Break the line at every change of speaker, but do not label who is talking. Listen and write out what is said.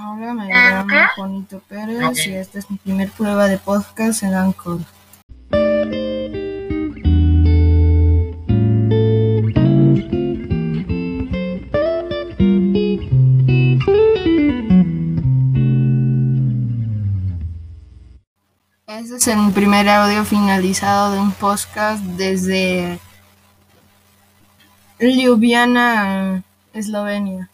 Hola, me llamo Juanito Pérez y esta es mi primer prueba de podcast en Anchor. Este es el primer audio finalizado de un podcast desde Ljubljana, Eslovenia.